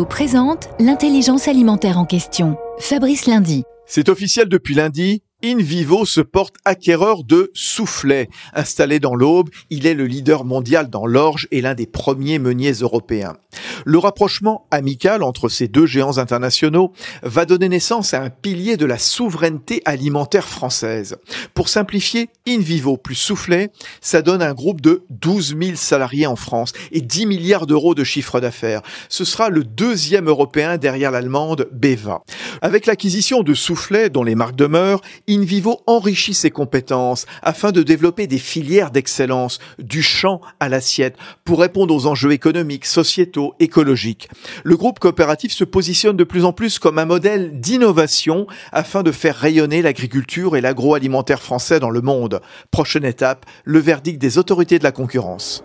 Présente l'intelligence alimentaire en question. Fabrice Lundi. C'est officiel depuis lundi, InVivo se porte acquéreur de soufflets. Installé dans l'Aube, il est le leader mondial dans l'orge et l'un des premiers meuniers européens. Le rapprochement amical entre ces deux géants internationaux va donner naissance à un pilier de la souveraineté alimentaire française. Pour simplifier, InVivo plus soufflet, ça donne un groupe de 12 000 salariés en France et 10 milliards d'euros de chiffre d'affaires. Ce sera le deuxième européen derrière l'allemande Beva. Avec l'acquisition de soufflets dont les marques demeurent, InVivo enrichit ses compétences afin de développer des filières d'excellence du champ à l'assiette pour répondre aux enjeux économiques, sociétaux, écologiques. Le groupe coopératif se positionne de plus en plus comme un modèle d'innovation afin de faire rayonner l'agriculture et l'agroalimentaire français dans le monde. Prochaine étape, le verdict des autorités de la concurrence.